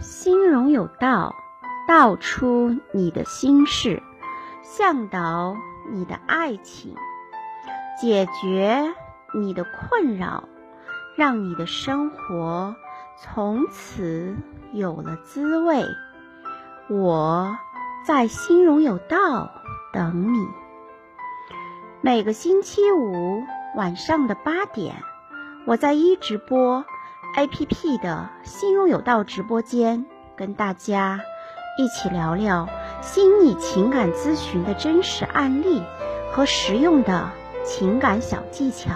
心容有道，道出你的心事，向导你的爱情，解决你的困扰，让你的生活从此有了滋味。我在心容有道等你。每个星期五晚上的八点，我在一直播。A.P.P 的心中有道直播间，跟大家一起聊聊心理情感咨询的真实案例和实用的情感小技巧。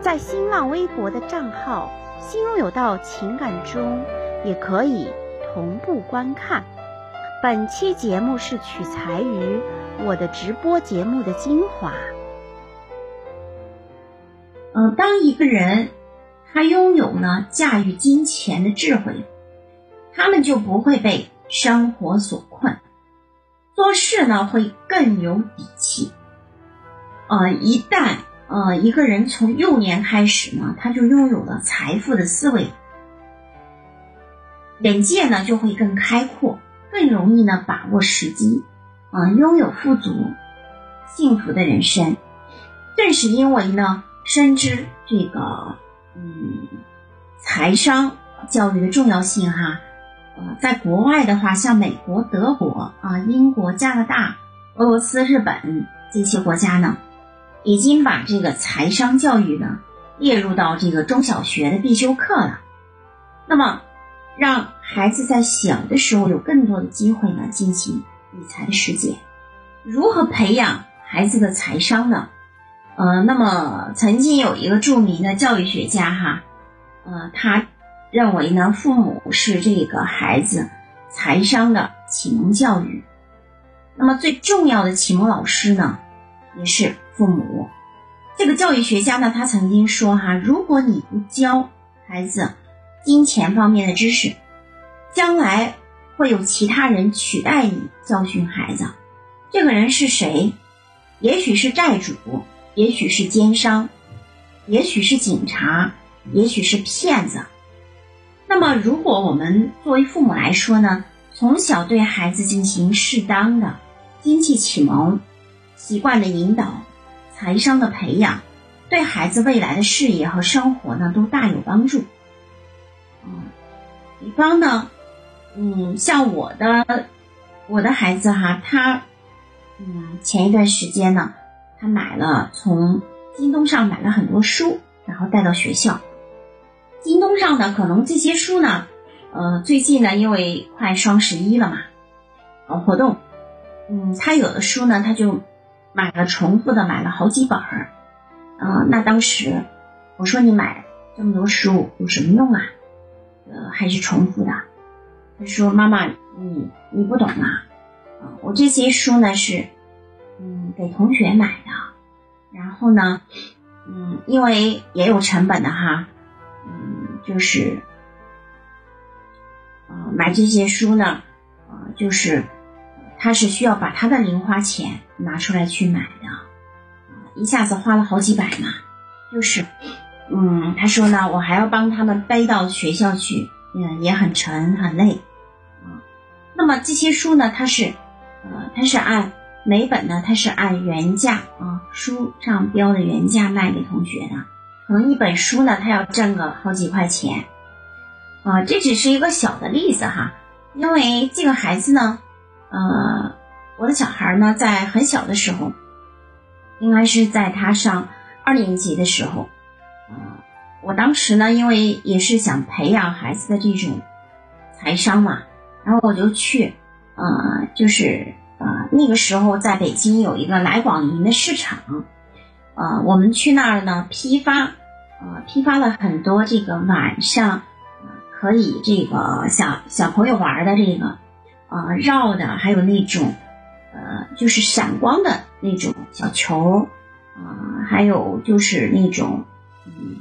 在新浪微博的账号“心中有道情感”中，也可以同步观看。本期节目是取材于我的直播节目的精华。嗯，当一个人。他拥有呢驾驭金钱的智慧，他们就不会被生活所困，做事呢会更有底气。呃，一旦呃一个人从幼年开始呢，他就拥有了财富的思维，眼界呢就会更开阔，更容易呢把握时机，啊，拥有富足、幸福的人生。正是因为呢深知这个。嗯，财商教育的重要性哈，呃，在国外的话，像美国、德国啊、英国、加拿大、俄罗斯、日本这些国家呢，已经把这个财商教育呢列入到这个中小学的必修课了。那么，让孩子在小的时候有更多的机会呢进行理财的实践。如何培养孩子的财商呢？呃，那么曾经有一个著名的教育学家哈，呃，他认为呢，父母是这个孩子财商的启蒙教育，那么最重要的启蒙老师呢，也是父母。这个教育学家呢，他曾经说哈，如果你不教孩子金钱方面的知识，将来会有其他人取代你教训孩子。这个人是谁？也许是债主。也许是奸商，也许是警察，也许是骗子。那么，如果我们作为父母来说呢，从小对孩子进行适当的经济启蒙、习惯的引导、财商的培养，对孩子未来的事业和生活呢，都大有帮助。嗯，比方呢，嗯，像我的我的孩子哈，他嗯，前一段时间呢。他买了从京东上买了很多书，然后带到学校。京东上的可能这些书呢，呃，最近呢因为快双十一了嘛，搞活动，嗯，他有的书呢他就买了重复的，买了好几本儿。呃，那当时我说你买这么多书有什么用啊？呃，还是重复的。他说妈妈，你你不懂啊，啊，我这些书呢是。给同学买的，然后呢，嗯，因为也有成本的哈，嗯，就是，呃，买这些书呢，呃，就是他是需要把他的零花钱拿出来去买的，一下子花了好几百嘛，就是，嗯，他说呢，我还要帮他们背到学校去，嗯，也很沉很累，啊，那么这些书呢，它是，呃，它是按。每本呢，它是按原价啊，书上标的原价卖给同学的。可能一本书呢，它要挣个好几块钱啊。这只是一个小的例子哈，因为这个孩子呢，呃，我的小孩呢，在很小的时候，应该是在他上二年级的时候，啊，我当时呢，因为也是想培养孩子的这种财商嘛，然后我就去，呃，就是。那个时候在北京有一个来广营的市场，呃，我们去那儿呢批发，呃，批发了很多这个晚上，可以这个小小朋友玩的这个，呃，绕的，还有那种，呃，就是闪光的那种小球，啊，还有就是那种，嗯，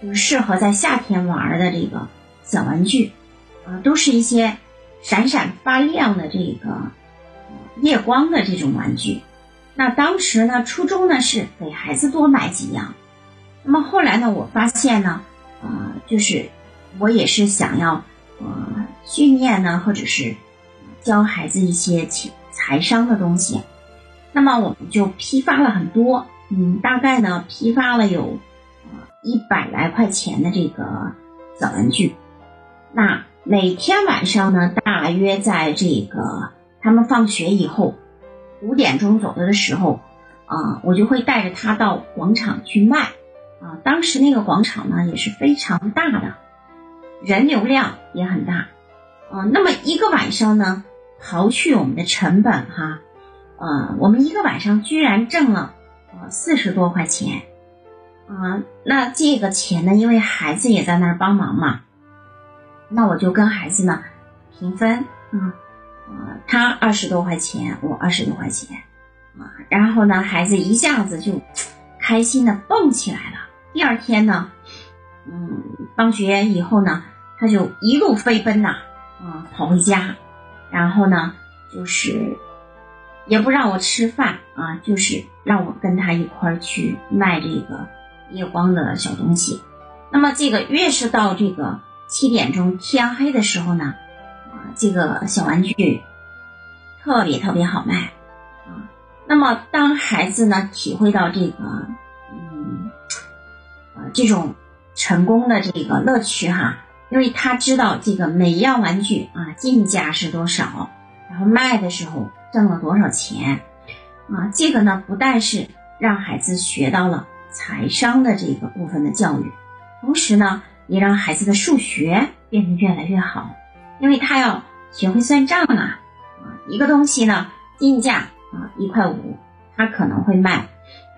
就是适合在夏天玩的这个小玩具，啊，都是一些闪闪发亮的这个。夜光的这种玩具，那当时呢，初衷呢是给孩子多买几样。那么后来呢，我发现呢，呃，就是我也是想要，呃，训练呢，或者是教孩子一些财财商的东西。那么我们就批发了很多，嗯，大概呢批发了有一百来块钱的这个小玩具。那每天晚上呢，大约在这个他们放学以后五点钟左右的时候，啊，我就会带着他到广场去卖。啊，当时那个广场呢也是非常大的，人流量也很大。啊，那么一个晚上呢，刨去我们的成本哈，啊，我们一个晚上居然挣了呃四十多块钱。啊，那这个钱呢，因为孩子也在那儿帮忙嘛。那我就跟孩子呢平分，啊，啊，他二十多块钱，我二十多块钱，啊，然后呢，孩子一下子就开心的蹦起来了。第二天呢，嗯，放学以后呢，他就一路飞奔呐，啊，跑回家，然后呢，就是也不让我吃饭啊，就是让我跟他一块儿去卖这个夜光的小东西。那么这个越是到这个。七点钟天黑的时候呢，这个小玩具特别特别好卖，啊，那么当孩子呢体会到这个，嗯，呃，这种成功的这个乐趣哈，因为他知道这个每一样玩具啊进价是多少，然后卖的时候挣了多少钱，啊，这个呢不但是让孩子学到了财商的这个部分的教育，同时呢。也让孩子的数学变得越来越好，因为他要学会算账啊。啊，一个东西呢，进价啊一块五，他可能会卖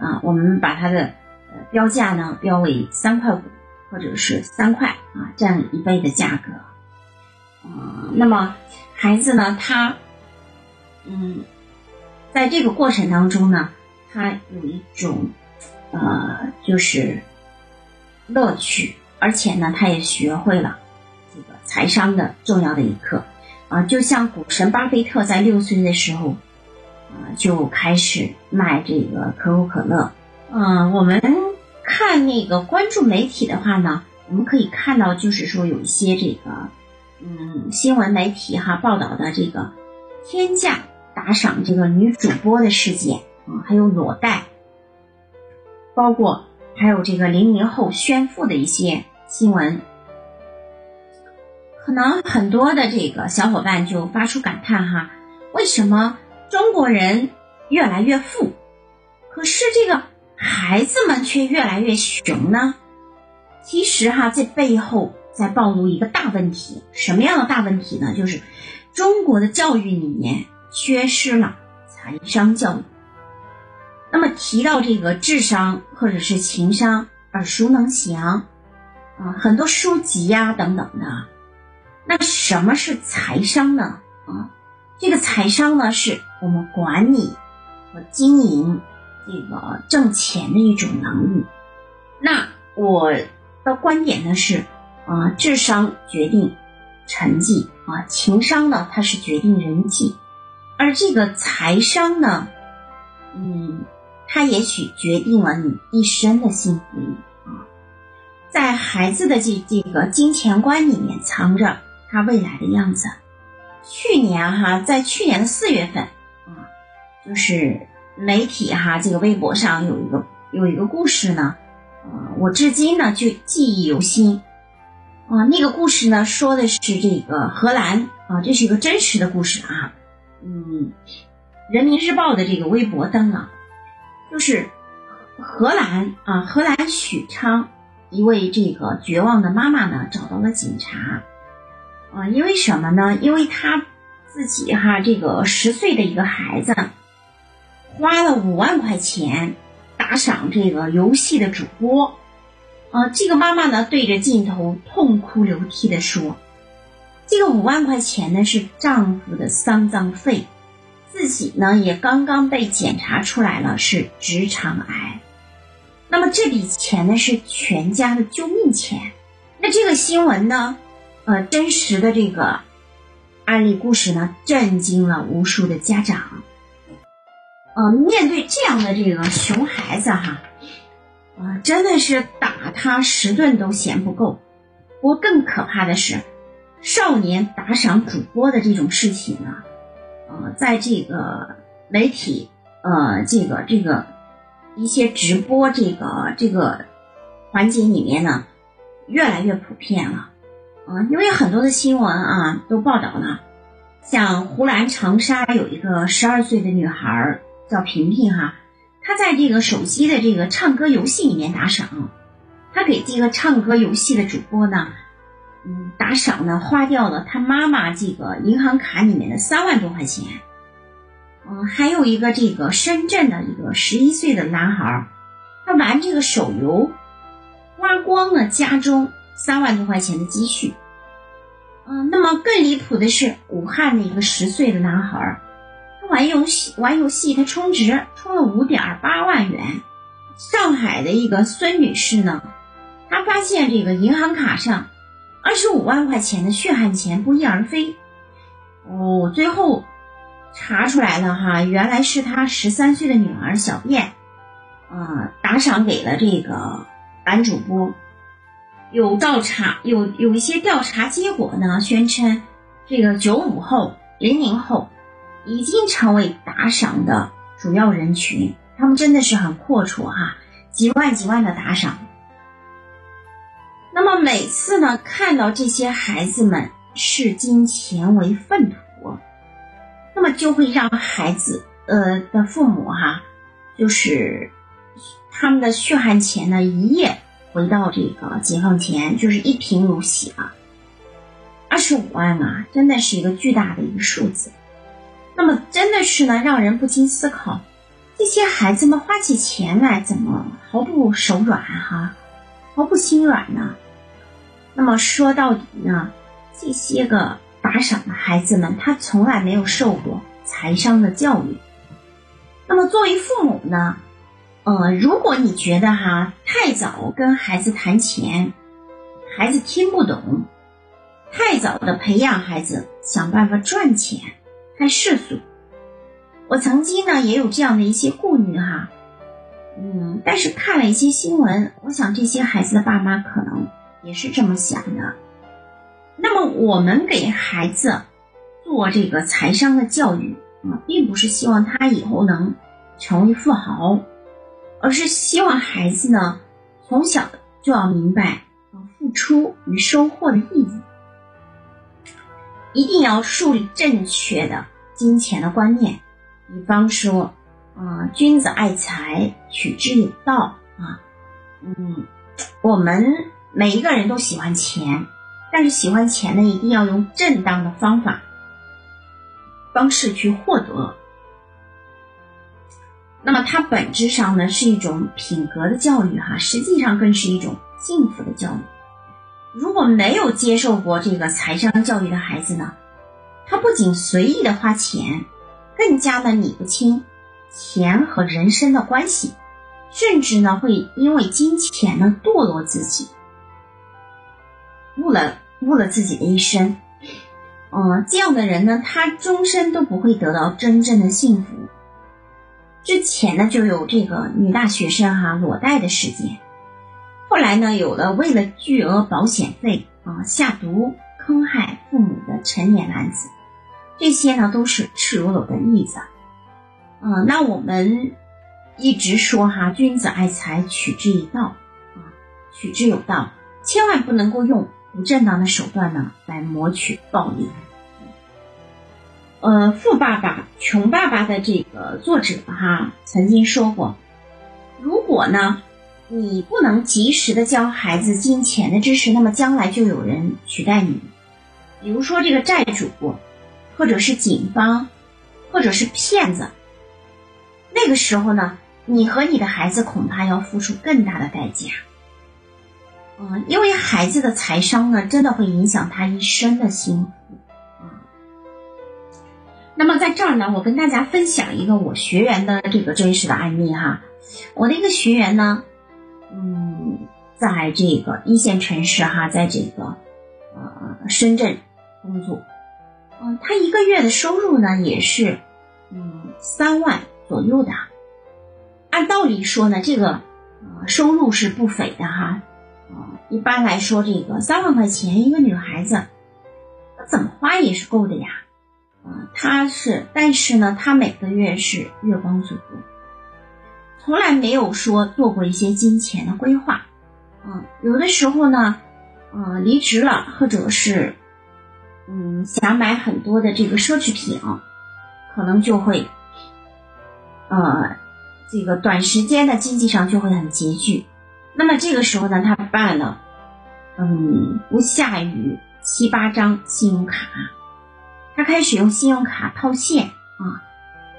啊，我们把它的呃标价呢标为三块五或者是三块啊，占一倍的价格。啊，那么孩子呢，他嗯，在这个过程当中呢，他有一种呃，就是乐趣。而且呢，他也学会了这个财商的重要的一课啊，就像股神巴菲特在六岁的时候啊就开始卖这个可口可乐。嗯，我们看那个关注媒体的话呢，我们可以看到，就是说有一些这个嗯新闻媒体哈报道的这个天价打赏这个女主播的事件啊，还有裸贷，包括。还有这个零零后炫富的一些新闻，可能很多的这个小伙伴就发出感叹哈，为什么中国人越来越富，可是这个孩子们却越来越穷呢？其实哈，这背后在暴露一个大问题，什么样的大问题呢？就是中国的教育里面缺失了财商教育。那么提到这个智商或者是情商，耳熟能详啊，很多书籍呀等等的。那什么是财商呢？啊，这个财商呢，是我们管理和经营这个挣钱的一种能力。那我的观点呢是啊，智商决定成绩啊，情商呢它是决定人际，而这个财商呢，嗯。它也许决定了你一生的幸福啊，在孩子的这这个金钱观里面藏着他未来的样子。去年哈，在去年的四月份啊，就是媒体哈这个微博上有一个有一个故事呢，啊，我至今呢就记忆犹新啊。那个故事呢说的是这个荷兰啊，这是一个真实的故事啊，嗯，人民日报的这个微博登了。就是荷兰啊，荷兰许昌一位这个绝望的妈妈呢，找到了警察啊，因为什么呢？因为她自己哈这个十岁的一个孩子花了五万块钱打赏这个游戏的主播啊，这个妈妈呢对着镜头痛哭流涕的说：“这个五万块钱呢是丈夫的丧葬费。”自己呢也刚刚被检查出来了是直肠癌，那么这笔钱呢是全家的救命钱。那这个新闻呢，呃，真实的这个案例故事呢，震惊了无数的家长。呃，面对这样的这个熊孩子哈，啊，真的是打他十顿都嫌不够。不过更可怕的是，少年打赏主播的这种事情呢，呃，在这个媒体，呃，这个这个一些直播这个这个环节里面呢，越来越普遍了，啊，因为很多的新闻啊都报道了，像湖南长沙有一个十二岁的女孩叫萍萍哈，她在这个手机的这个唱歌游戏里面打赏，她给这个唱歌游戏的主播呢。嗯，打赏呢，花掉了他妈妈这个银行卡里面的三万多块钱。嗯，还有一个这个深圳的一个十一岁的男孩，他玩这个手游，花光了家中三万多块钱的积蓄。嗯，那么更离谱的是，武汉的一个十岁的男孩，他玩游戏玩游戏，他充值充了五点八万元。上海的一个孙女士呢，她发现这个银行卡上。二十五万块钱的血汗钱不翼而飞，哦，最后查出来了哈，原来是他十三岁的女儿小燕，啊，打赏给了这个男主播。有调查，有有一些调查结果呢，宣称这个九五后、零零后已经成为打赏的主要人群，他们真的是很阔绰哈，几万几万的打赏。那么每次呢，看到这些孩子们视金钱为粪土，那么就会让孩子呃的父母哈，就是他们的血汗钱呢一夜回到这个解放前，就是一贫如洗啊。二十五万啊，真的是一个巨大的一个数字。那么真的是呢，让人不禁思考，这些孩子们花起钱来怎么毫不手软哈，毫不心软呢？那么说到底呢，这些个打赏的孩子们，他从来没有受过财商的教育。那么作为父母呢，呃，如果你觉得哈太早跟孩子谈钱，孩子听不懂，太早的培养孩子想办法赚钱，太世俗。我曾经呢也有这样的一些顾虑哈，嗯，但是看了一些新闻，我想这些孩子的爸妈可能。也是这么想的。那么，我们给孩子做这个财商的教育啊，并不是希望他以后能成为富豪，而是希望孩子呢从小就要明白付出与收获的意义，一定要树立正确的金钱的观念。比方说，啊，君子爱财，取之有道啊。嗯，我们。每一个人都喜欢钱，但是喜欢钱呢，一定要用正当的方法方式去获得。那么它本质上呢是一种品格的教育，哈，实际上更是一种幸福的教育。如果没有接受过这个财商教育的孩子呢，他不仅随意的花钱，更加的理不清钱和人生的关系，甚至呢会因为金钱呢堕落自己。误了误了自己的一生，嗯，这样的人呢，他终身都不会得到真正的幸福。之前呢，就有这个女大学生哈裸贷的事件，后来呢，有了为了巨额保险费啊下毒坑害父母的成年男子，这些呢都是赤裸裸的例子。嗯，那我们一直说哈，君子爱财，取之有道啊，取之有道，千万不能够用。不正当的手段呢，来谋取暴利。呃，富爸爸穷爸爸的这个作者哈曾经说过，如果呢你不能及时的教孩子金钱的知识，那么将来就有人取代你，比如说这个债主，或者是警方，或者是骗子。那个时候呢，你和你的孩子恐怕要付出更大的代价。嗯，因为孩子的财商呢，真的会影响他一生的幸福啊。那么在这儿呢，我跟大家分享一个我学员的这个真实的案例哈。我的一个学员呢，嗯，在这个一线城市哈，在这个呃深圳工作，嗯，他一个月的收入呢也是嗯三万左右的。按道理说呢，这个呃收入是不菲的哈。一般来说，这个三万块钱一个女孩子，怎么花也是够的呀。啊，他是，但是呢，他每个月是月光族，从来没有说做过一些金钱的规划。嗯，有的时候呢，呃，离职了，或者是，嗯，想买很多的这个奢侈品，可能就会，呃，这个短时间的经济上就会很拮据。那么这个时候呢，他办了，嗯，不下于七八张信用卡。他开始用信用卡套现啊，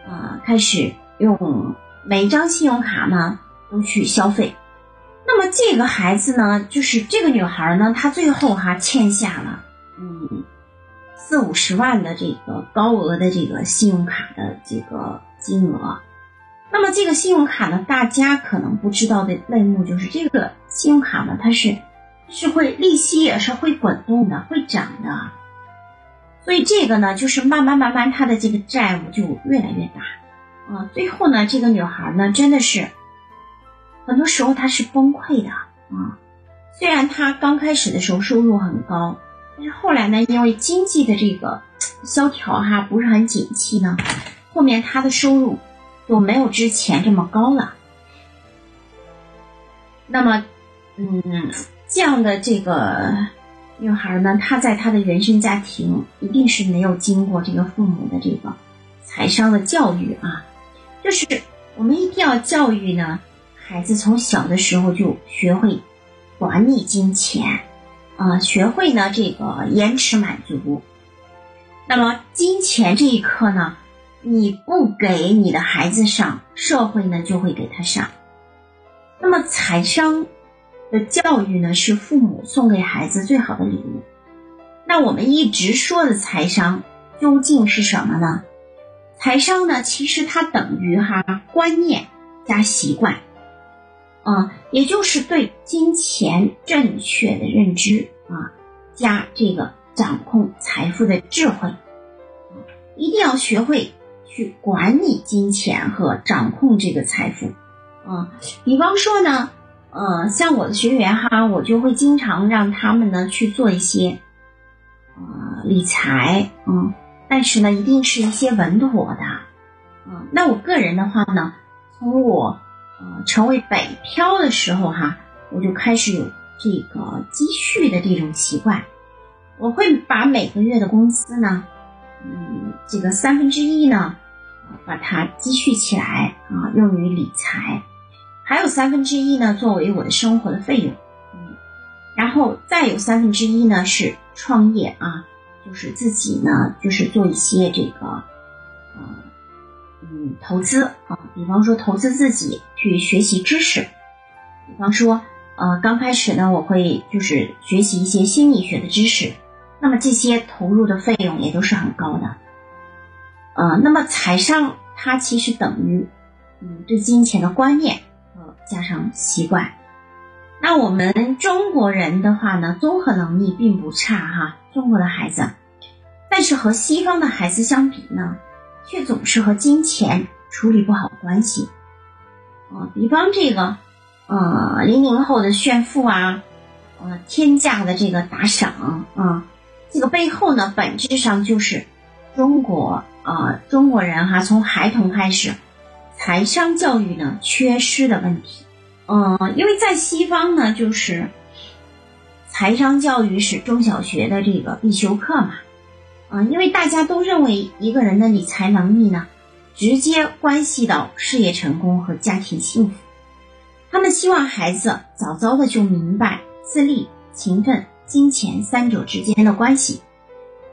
啊，开始用每一张信用卡呢都去消费。那么这个孩子呢，就是这个女孩呢，她最后哈欠下了嗯四五十万的这个高额的这个信用卡的这个金额。那么这个信用卡呢，大家可能不知道的内幕就是这个信用卡呢，它是是会利息也是会滚动的，会涨的。所以这个呢，就是慢慢慢慢，他的这个债务就越来越大，啊，最后呢，这个女孩呢，真的是很多时候她是崩溃的啊。虽然她刚开始的时候收入很高，但是后来呢，因为经济的这个萧条哈，不是很景气呢，后面她的收入就没有之前这么高了。那么，嗯，这样的这个。女孩呢，她在她的原生家庭一定是没有经过这个父母的这个财商的教育啊，就是我们一定要教育呢，孩子从小的时候就学会管理金钱啊，学会呢这个延迟满足。那么金钱这一课呢，你不给你的孩子上，社会呢就会给他上。那么财商。的教育呢，是父母送给孩子最好的礼物。那我们一直说的财商究竟是什么呢？财商呢，其实它等于哈观念加习惯，啊，也就是对金钱正确的认知啊，加这个掌控财富的智慧，一定要学会去管理金钱和掌控这个财富，啊，比方说呢。呃，像我的学员哈，我就会经常让他们呢去做一些，呃，理财，嗯，但是呢，一定是一些稳妥的，嗯，那我个人的话呢，从我呃成为北漂的时候哈，我就开始有这个积蓄的这种习惯，我会把每个月的工资呢，嗯，这个三分之一呢，把它积蓄起来啊，用于理财。还有三分之一呢，作为我的生活的费用，嗯，然后再有三分之一呢是创业啊，就是自己呢就是做一些这个，呃，嗯，投资啊，比方说投资自己去学习知识，比方说，呃，刚开始呢我会就是学习一些心理学的知识，那么这些投入的费用也都是很高的，呃，那么财商它其实等于，嗯，对金钱的观念。加上习惯，那我们中国人的话呢，综合能力并不差哈，中国的孩子，但是和西方的孩子相比呢，却总是和金钱处理不好关系。啊，比方这个，呃，零零后的炫富啊，呃，天价的这个打赏啊，这个背后呢，本质上就是中国啊，中国人哈，从孩童开始。财商教育呢缺失的问题，嗯，因为在西方呢，就是财商教育是中小学的这个必修课嘛，啊，因为大家都认为一个人的理财能力呢，直接关系到事业成功和家庭幸福，他们希望孩子早早的就明白自立、勤奋、金钱三者之间的关系，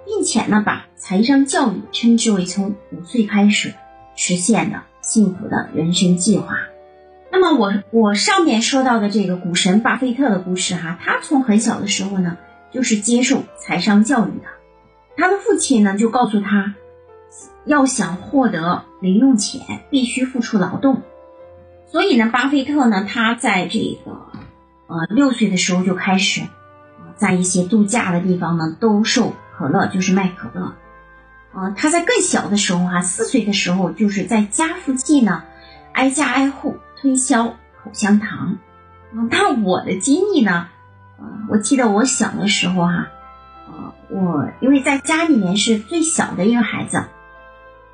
并且呢，把财商教育称之为从五岁开始实现的。幸福的人生计划。那么，我我上面说到的这个股神巴菲特的故事哈，他从很小的时候呢，就是接受财商教育的。他的父亲呢，就告诉他，要想获得零用钱，必须付出劳动。所以呢，巴菲特呢，他在这个呃六岁的时候就开始，在一些度假的地方呢，兜售可乐，就是卖可乐。啊，他在更小的时候哈，四岁的时候，就是在家附近呢，挨家挨户推销口香糖。那我的经历呢，啊，我记得我小的时候哈，啊，我因为在家里面是最小的一个孩子，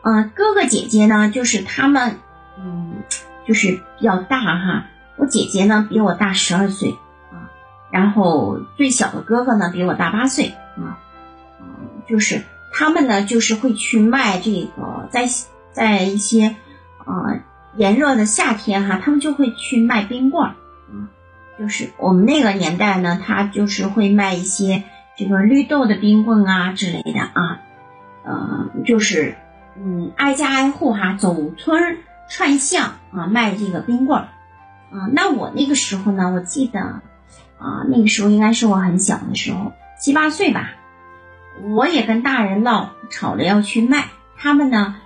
嗯，哥哥姐姐呢，就是他们，嗯，就是比较大哈。我姐姐呢比我大十二岁啊，然后最小的哥哥呢比我大八岁啊，嗯，就是他们呢就是会去卖这个，在在一些呃炎热的夏天哈，他们就会去卖冰棍儿，就是我们那个年代呢，他就是会卖一些这个绿豆的冰棍啊之类的啊，呃，就是嗯挨家挨户哈，走村串巷啊卖这个冰棍儿。啊，那我那个时候呢，我记得，啊，那个时候应该是我很小的时候，七八岁吧，我也跟大人闹吵着要去卖，他们呢，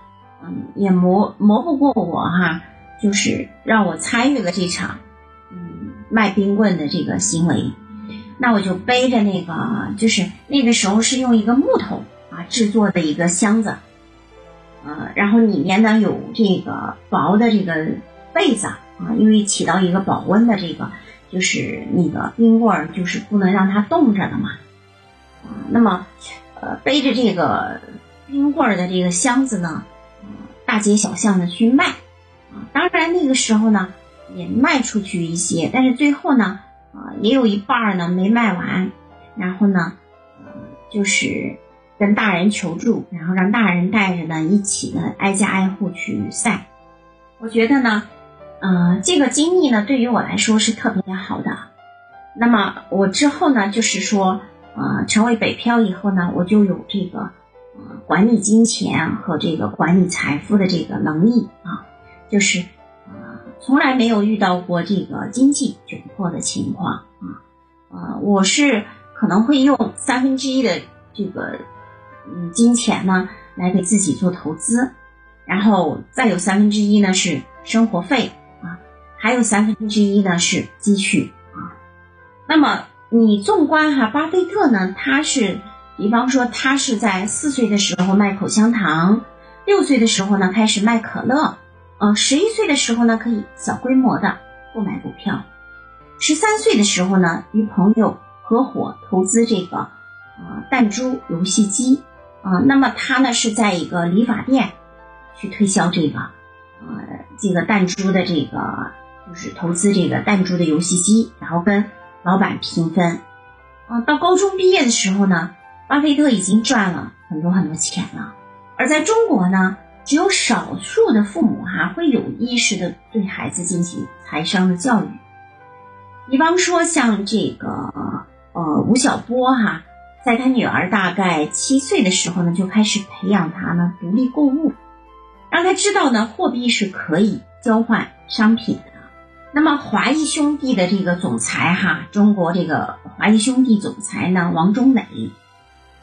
嗯，也磨磨不过我哈，就是让我参与了这场，嗯，卖冰棍的这个行为，那我就背着那个，就是那个时候是用一个木头啊制作的一个箱子，呃，然后里面呢有这个薄的这个被子。啊，因为起到一个保温的这个，就是那个冰棍儿，就是不能让它冻着的嘛。啊，那么，呃，背着这个冰棍儿的这个箱子呢，大街小巷的去卖。啊，当然那个时候呢，也卖出去一些，但是最后呢，啊，也有一半儿呢没卖完。然后呢，呃，就是跟大人求助，然后让大人带着呢一起呢挨家挨户去晒。我觉得呢。呃，这个经历呢，对于我来说是特别好的。那么我之后呢，就是说，呃，成为北漂以后呢，我就有这个，呃，管理金钱和这个管理财富的这个能力啊，就是，呃，从来没有遇到过这个经济窘迫的情况啊，呃，我是可能会用三分之一的这个，嗯，金钱呢，来给自己做投资，然后再有三分之一呢是生活费啊。还有三分之一呢是积蓄啊，那么你纵观哈，巴菲特呢，他是，比方说他是在四岁的时候卖口香糖，六岁的时候呢开始卖可乐，呃，十一岁的时候呢可以小规模的购买股票，十三岁的时候呢与朋友合伙投资这个啊弹珠游戏机啊，那么他呢是在一个理发店去推销这个呃这个弹珠的这个。就是投资这个弹珠的游戏机，然后跟老板平分。啊，到高中毕业的时候呢，巴菲特已经赚了很多很多钱了。而在中国呢，只有少数的父母哈会有意识的对孩子进行财商的教育。比方说像这个呃吴晓波哈，在他女儿大概七岁的时候呢，就开始培养他呢独立购物，让他知道呢货币是可以交换商品的。那么华谊兄弟的这个总裁哈，中国这个华谊兄弟总裁呢，王中磊，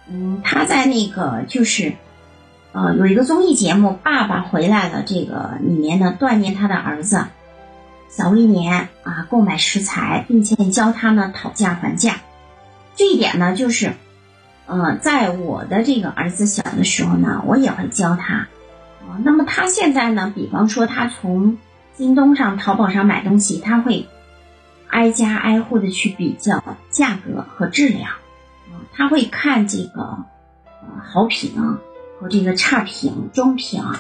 嗯，他在那个就是，呃，有一个综艺节目《爸爸回来了》这个里面呢，锻炼他的儿子小威廉啊，购买食材，并且教他呢讨价还价。这一点呢，就是，呃，在我的这个儿子小的时候呢，我也会教他。啊，那么他现在呢，比方说他从京东上、淘宝上买东西，他会挨家挨户的去比较价格和质量，啊，他会看这个呃好品啊和这个差评、中评啊，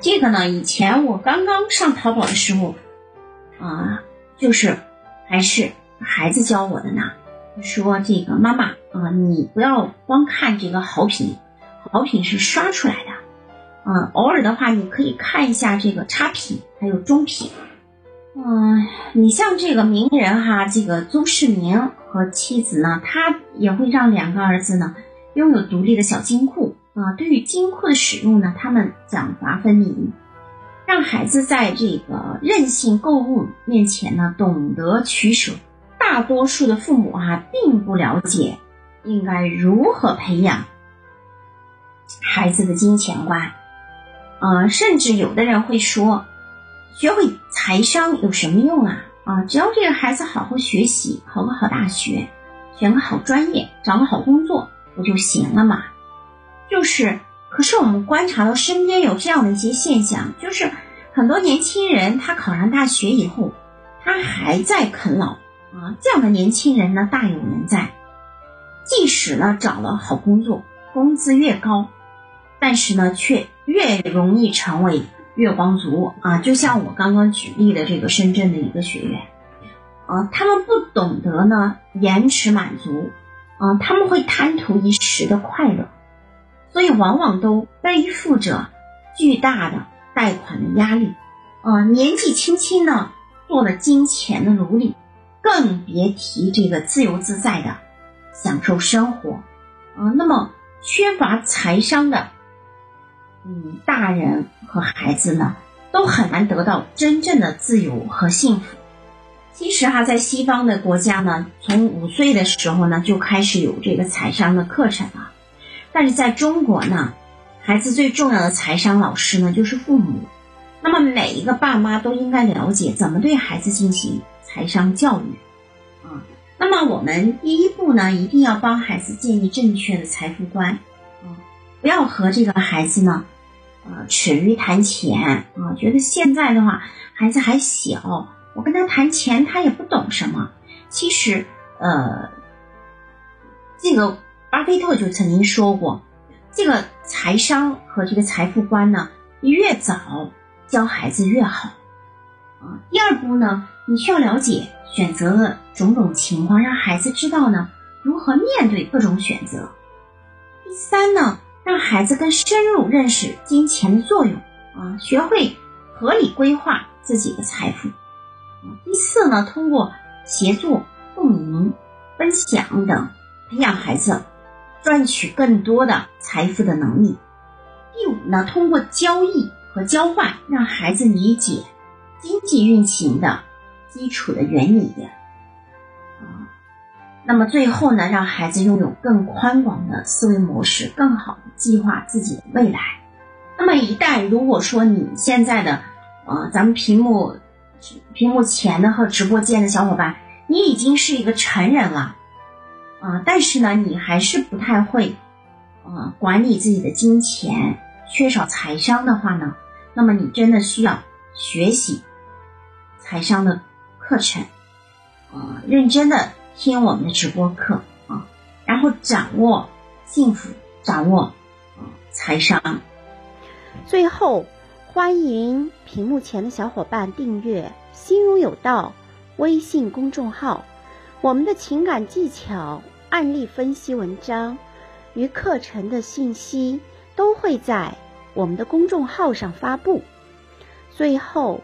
这个呢，以前我刚刚上淘宝的时候，啊，就是还是孩子教我的呢，说这个妈妈啊，你不要光看这个好品，好品是刷出来的。嗯，偶尔的话，你可以看一下这个差评，还有中评。嗯，你像这个名人哈，这个邹市明和妻子呢，他也会让两个儿子呢拥有独立的小金库啊。对于金库的使用呢，他们奖罚分明，让孩子在这个任性购物面前呢懂得取舍。大多数的父母哈，并不了解应该如何培养孩子的金钱观。啊，甚至有的人会说，学会财商有什么用啊？啊，只要这个孩子好好学习，考个好大学，选个好专业，找个好工作，不就行了嘛？就是，可是我们观察到身边有这样的一些现象，就是很多年轻人他考上大学以后，他还在啃老啊，这样的年轻人呢大有人在。即使呢找了好工作，工资越高，但是呢却越容易成为月光族啊！就像我刚刚举例的这个深圳的一个学员，啊，他们不懂得呢延迟满足，啊，他们会贪图一时的快乐，所以往往都背负着巨大的贷款的压力，啊，年纪轻轻呢做了金钱的奴隶，更别提这个自由自在的。享受生活，啊，那么缺乏财商的，嗯，大人和孩子呢，都很难得到真正的自由和幸福。其实哈，在西方的国家呢，从五岁的时候呢，就开始有这个财商的课程了。但是在中国呢，孩子最重要的财商老师呢，就是父母。那么每一个爸妈都应该了解怎么对孩子进行财商教育啊。那么我们第一步呢，一定要帮孩子建立正确的财富观，啊，不要和这个孩子呢，呃，耻于谈钱啊，觉得现在的话孩子还小，我跟他谈钱他也不懂什么。其实，呃，这个巴菲特就曾经说过，这个财商和这个财富观呢，越早教孩子越好，啊，第二步呢，你需要了解。选择的种种情况，让孩子知道呢如何面对各种选择。第三呢，让孩子更深入认识金钱的作用啊，学会合理规划自己的财富啊。第四呢，通过协作、共赢、分享等，培养孩子赚取更多的财富的能力。第五呢，通过交易和交换，让孩子理解经济运行的。基础的原理，那么最后呢，让孩子拥有更宽广的思维模式，更好的计划自己的未来。那么一旦如果说你现在的呃，咱们屏幕屏幕前的和直播间的小伙伴，你已经是一个成人了啊，但是呢，你还是不太会啊管理自己的金钱，缺少财商的话呢，那么你真的需要学习财商的。课程，啊，认真的听我们的直播课啊，然后掌握幸福，掌握啊财商。最后，欢迎屏幕前的小伙伴订阅“心如有道”微信公众号，我们的情感技巧、案例分析文章与课程的信息都会在我们的公众号上发布。最后。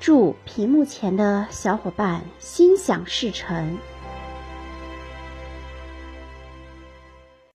祝屏幕前的小伙伴心想事成。